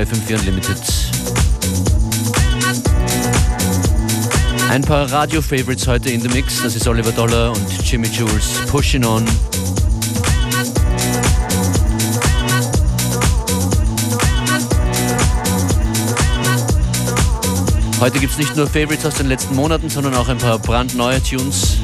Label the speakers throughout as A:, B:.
A: bei FM4 Unlimited. Ein paar Radio-Favorites heute in the Mix. Das ist Oliver Dollar und Jimmy Jules. Pushing On. Heute gibt es nicht nur Favorites aus den letzten Monaten, sondern auch ein paar brandneue Tunes.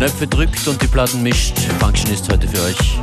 A: Knöpfe drückt und die Platten mischt. Function ist heute für euch.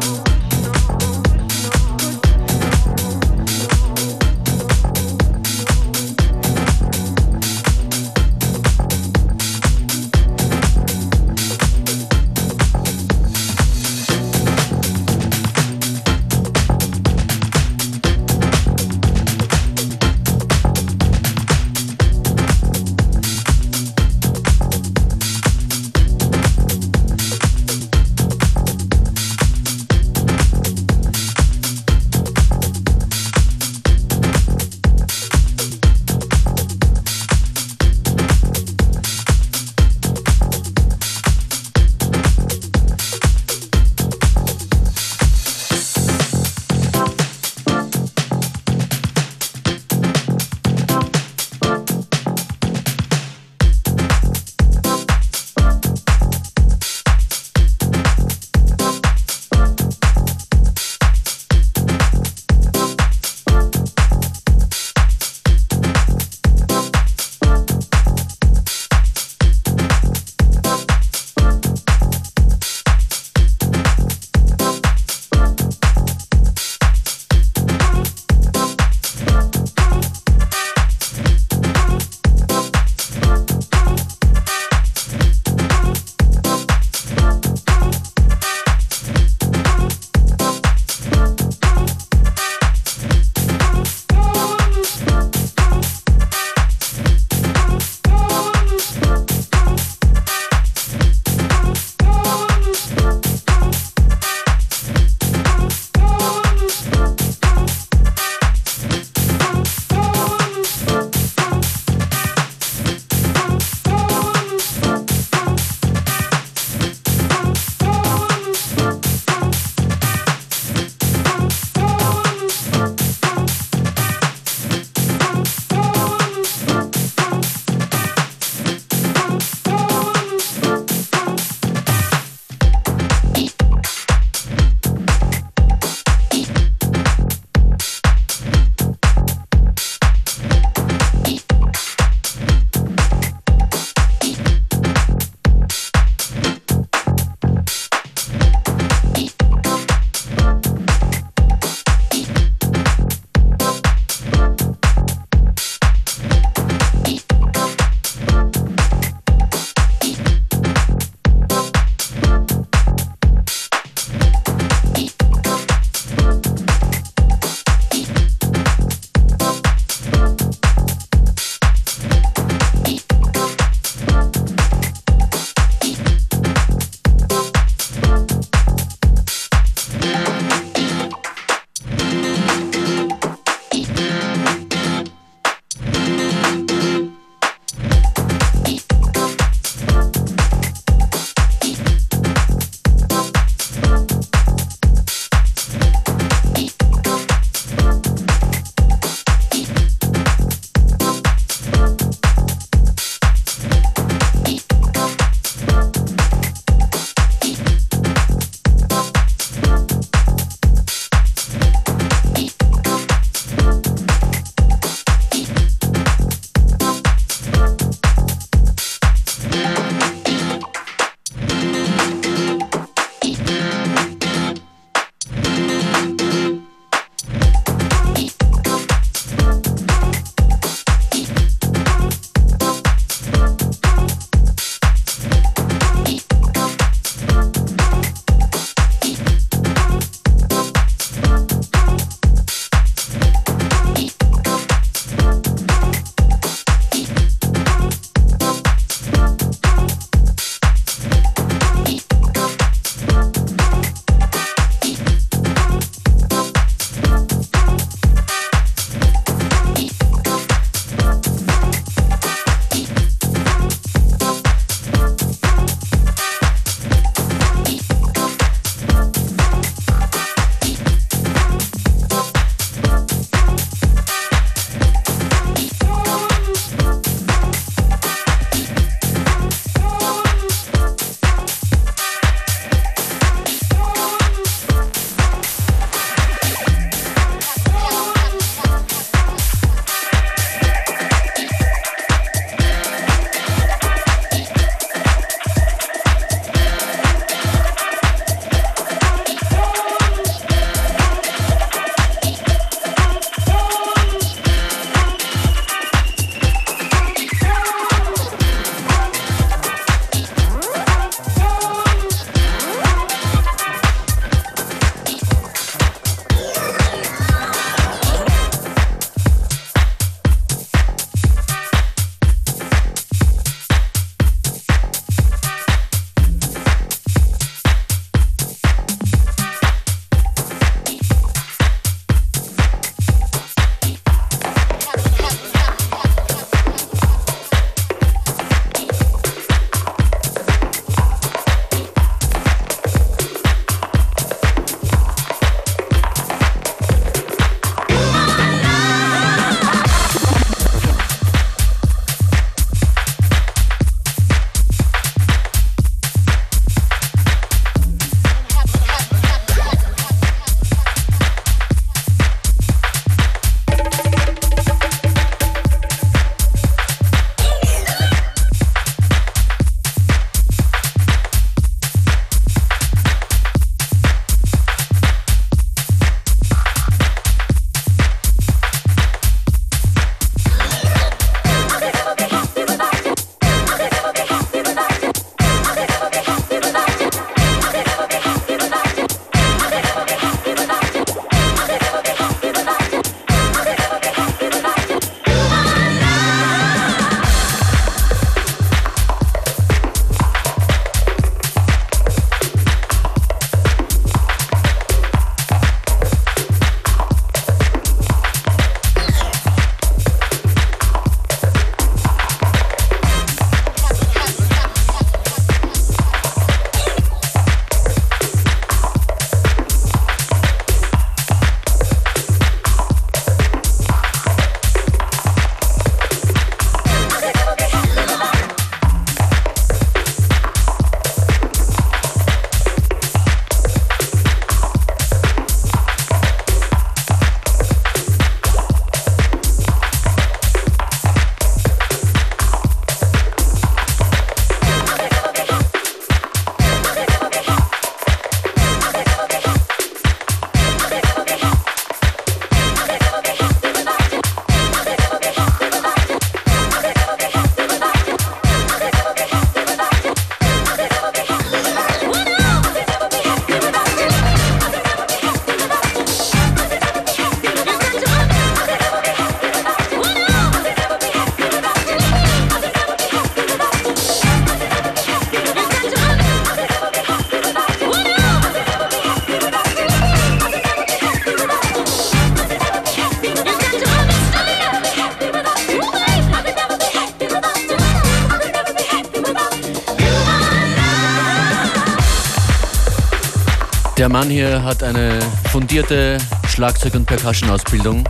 A: Der Mann hier hat eine fundierte Schlagzeug- und Percussion-Ausbildung.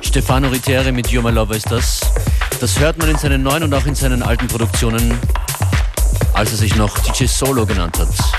A: Stefano Ritere mit You're Lover ist das. Das hört man in seinen neuen und auch in seinen alten Produktionen, als er sich noch DJ Solo genannt hat.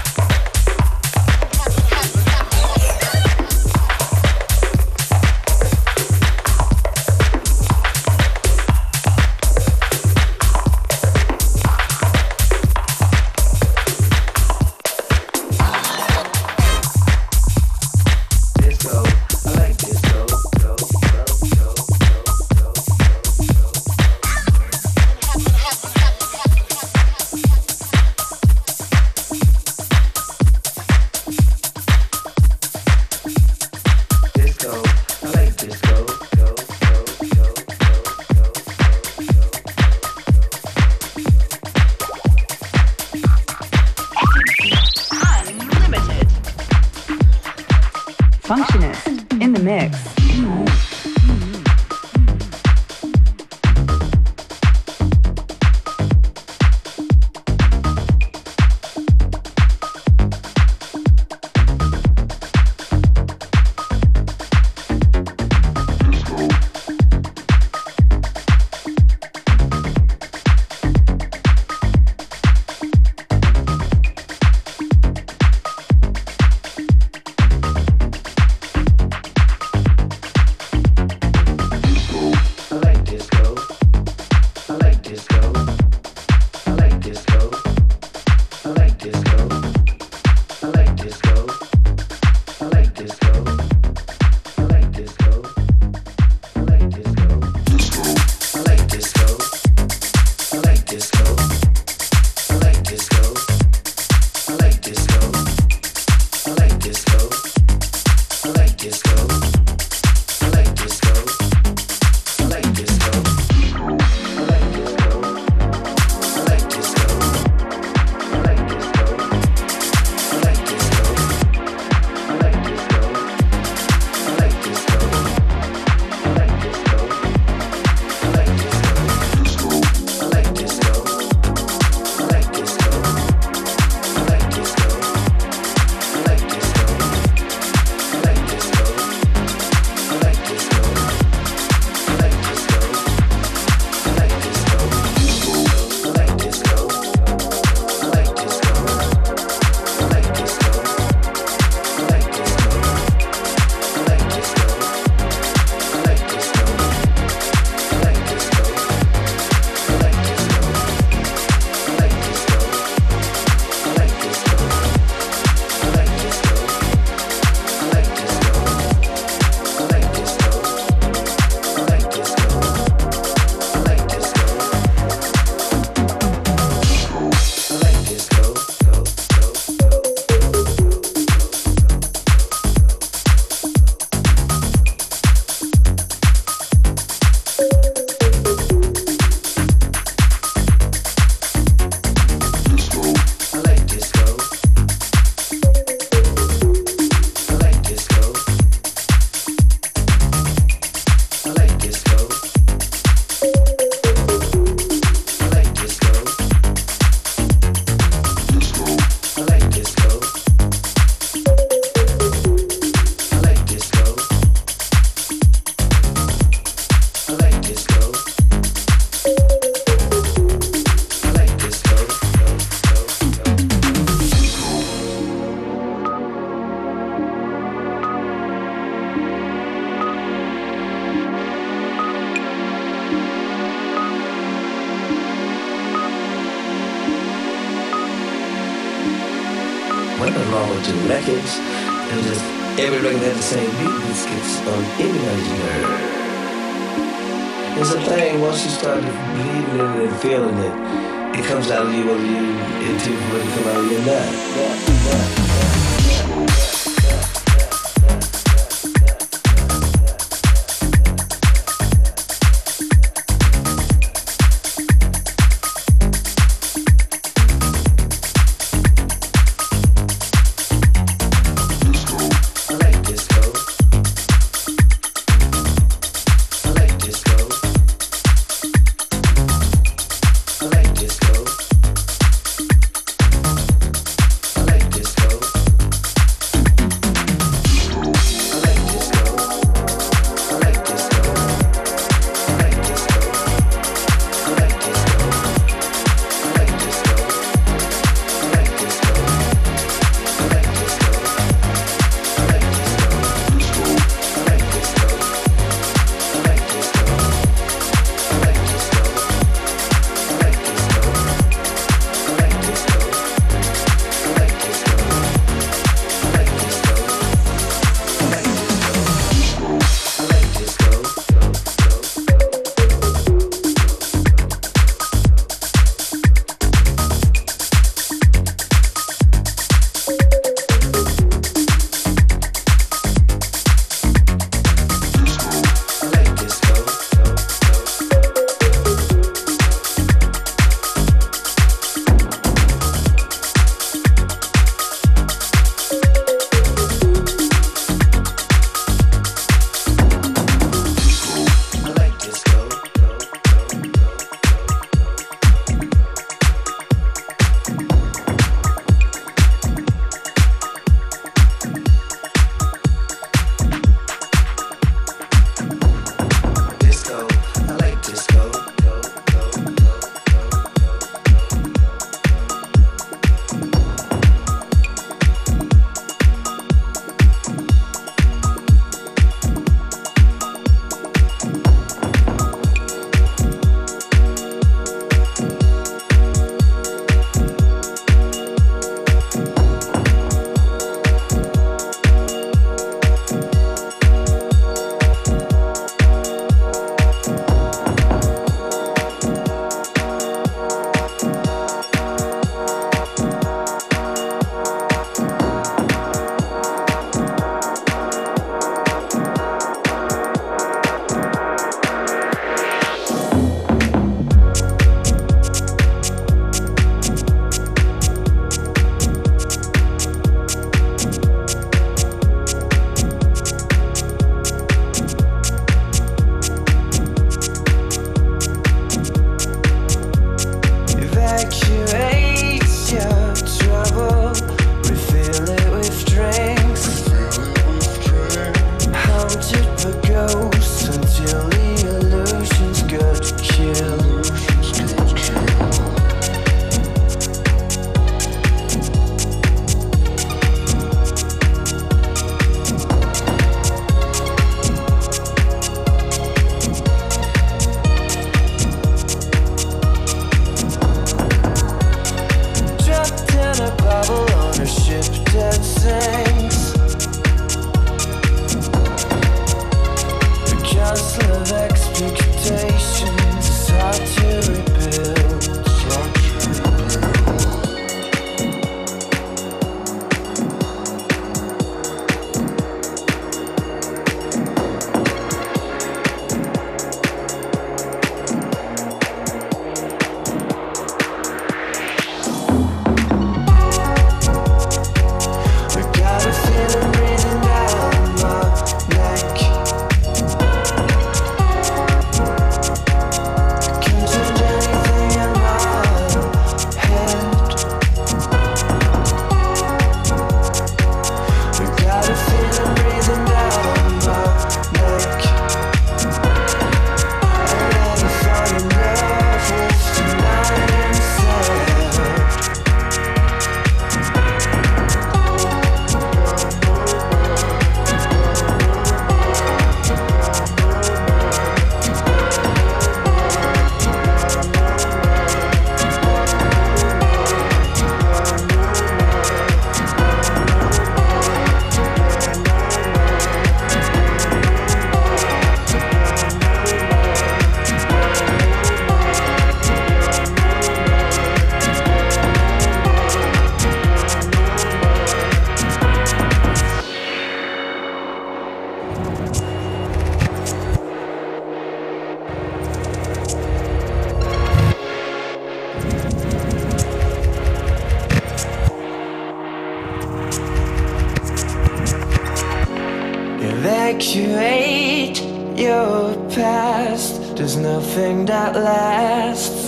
B: Past. There's nothing that lasts.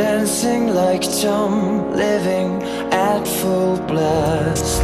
B: Dancing like Tom, living at full blast.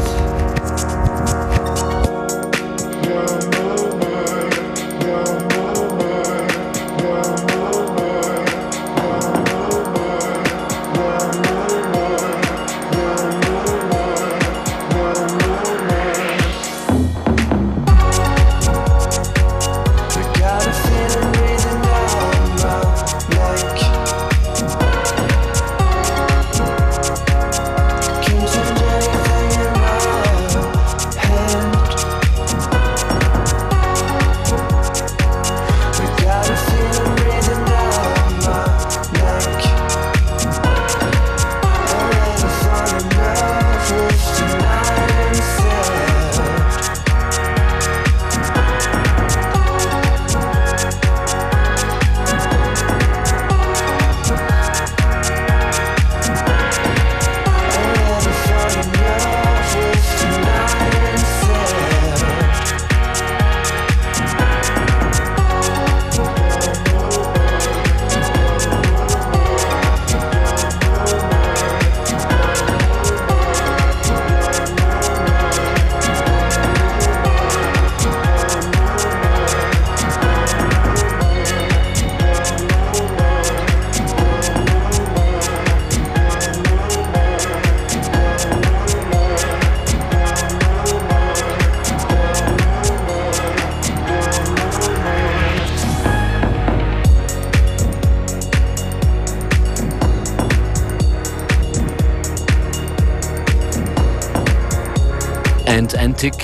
C: Antic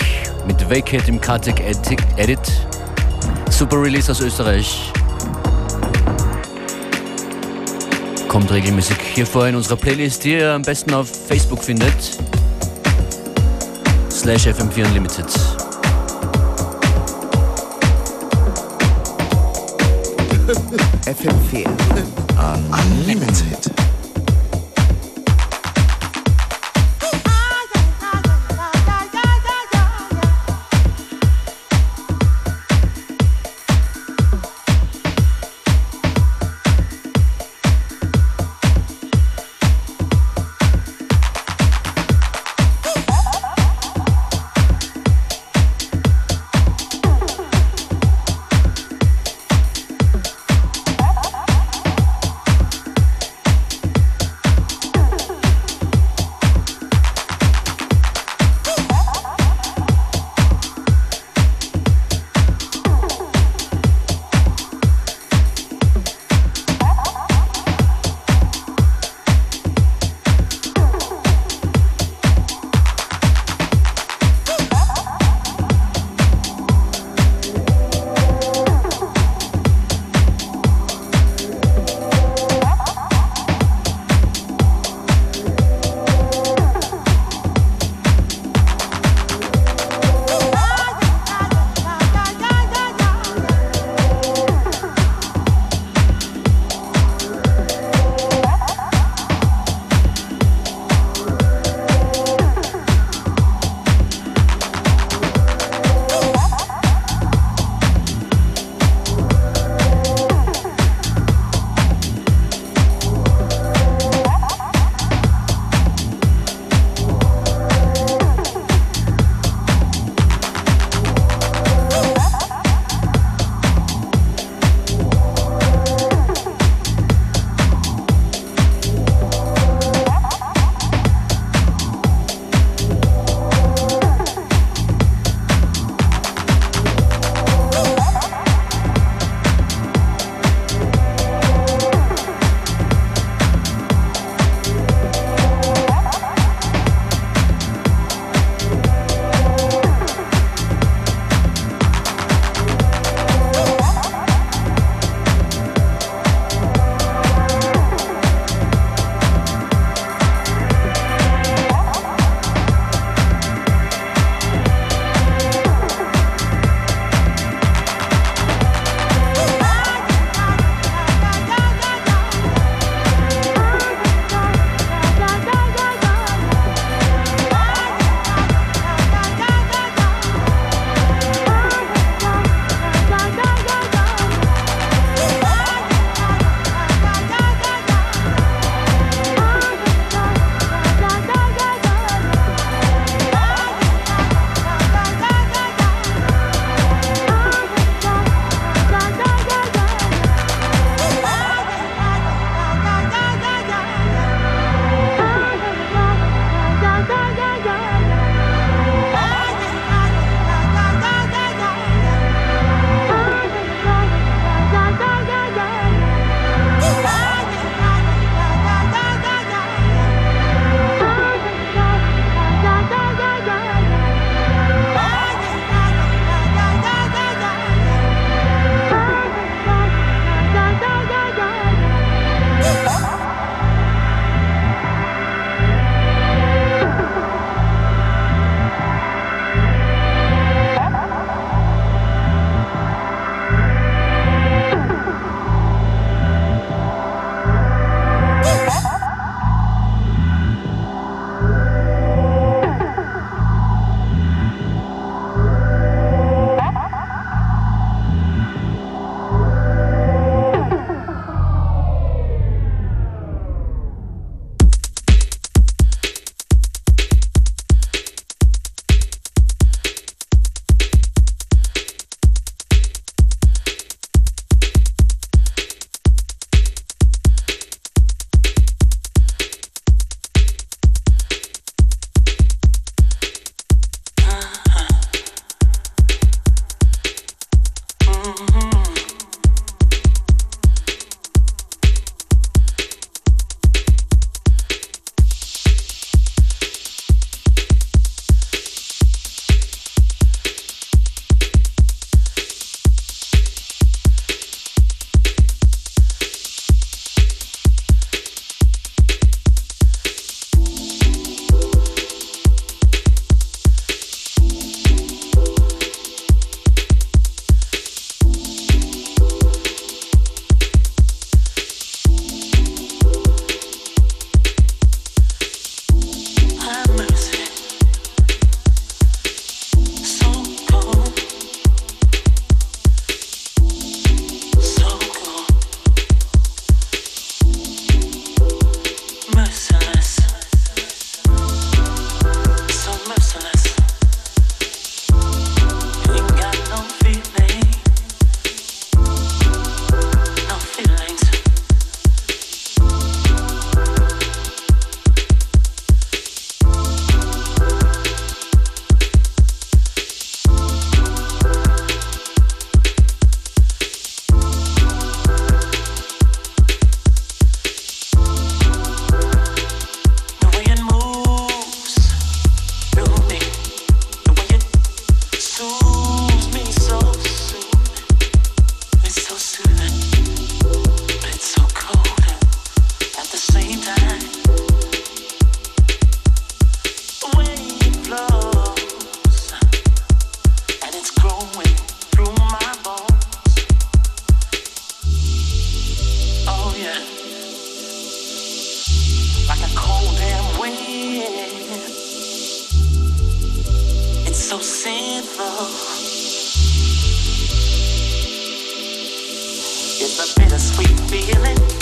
C: mit Vacate im Kartek Edit. Super Release aus Österreich. Kommt regelmäßig hier vor in unserer Playlist, die ihr am besten auf Facebook findet. Slash FM4 Unlimited.
D: FM4 Unlimited.
C: so sinful. It's a bittersweet feeling.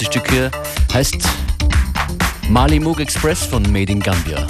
C: Nächste Stück hier heißt Mali Moog Express von Made in Gambia.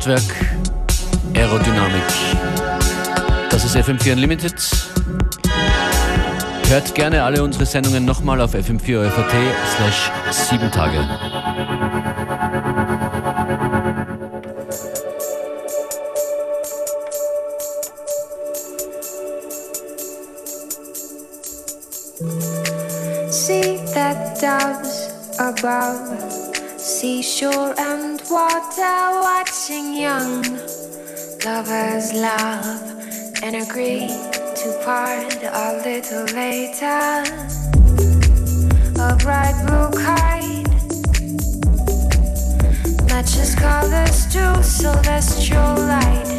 A: Kraftwerk Aerodynamik. Das ist FM4 Unlimited. Hört gerne alle unsere Sendungen nochmal auf fm 4 slash 7 Tage.
E: See that doves above, seashore and water. watching young lovers love and agree to part a little later. A bright blue kite matches colors to celestial light.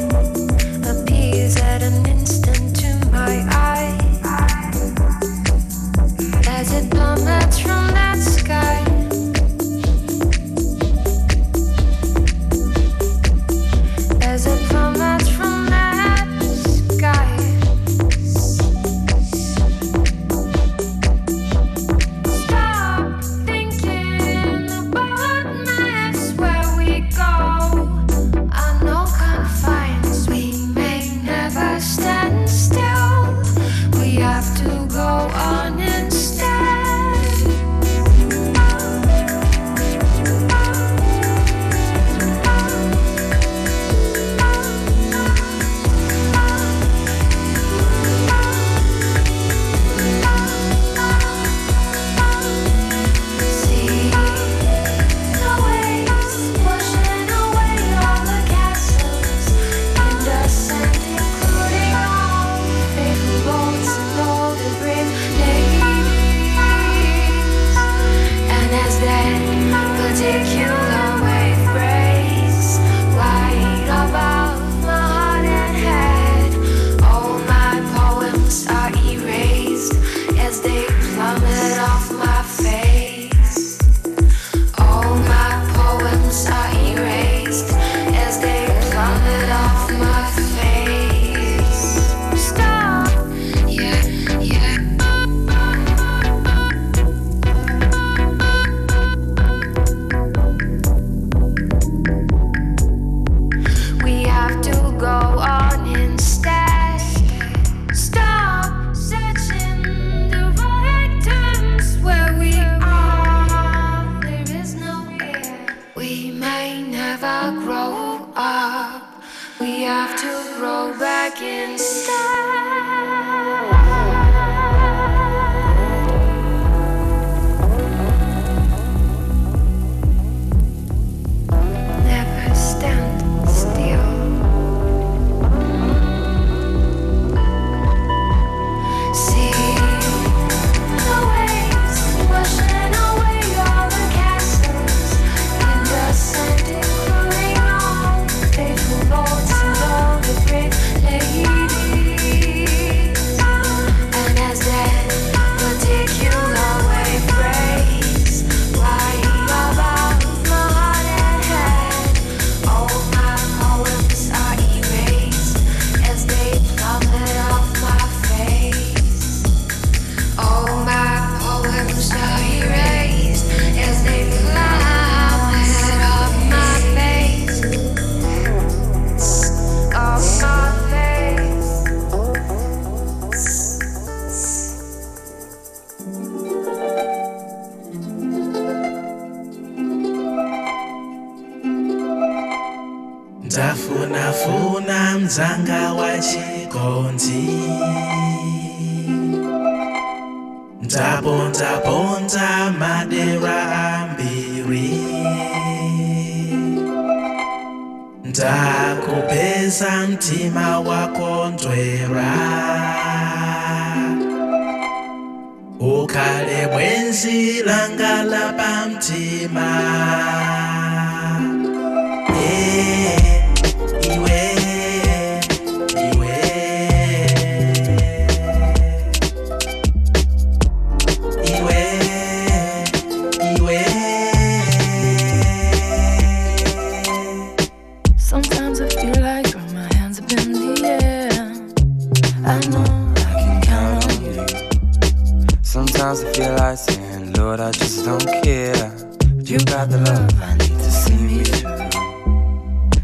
B: Lord, I just don't care. But you got the love I need to see me through.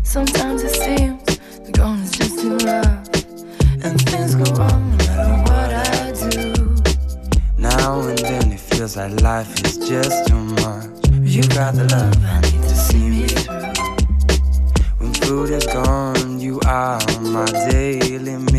F: Sometimes it seems the going is just too rough, and things go wrong no matter what I do.
B: Now and then it feels like life is just too much. But you got the love I need to see me through. When food is gone, you are my daily meal.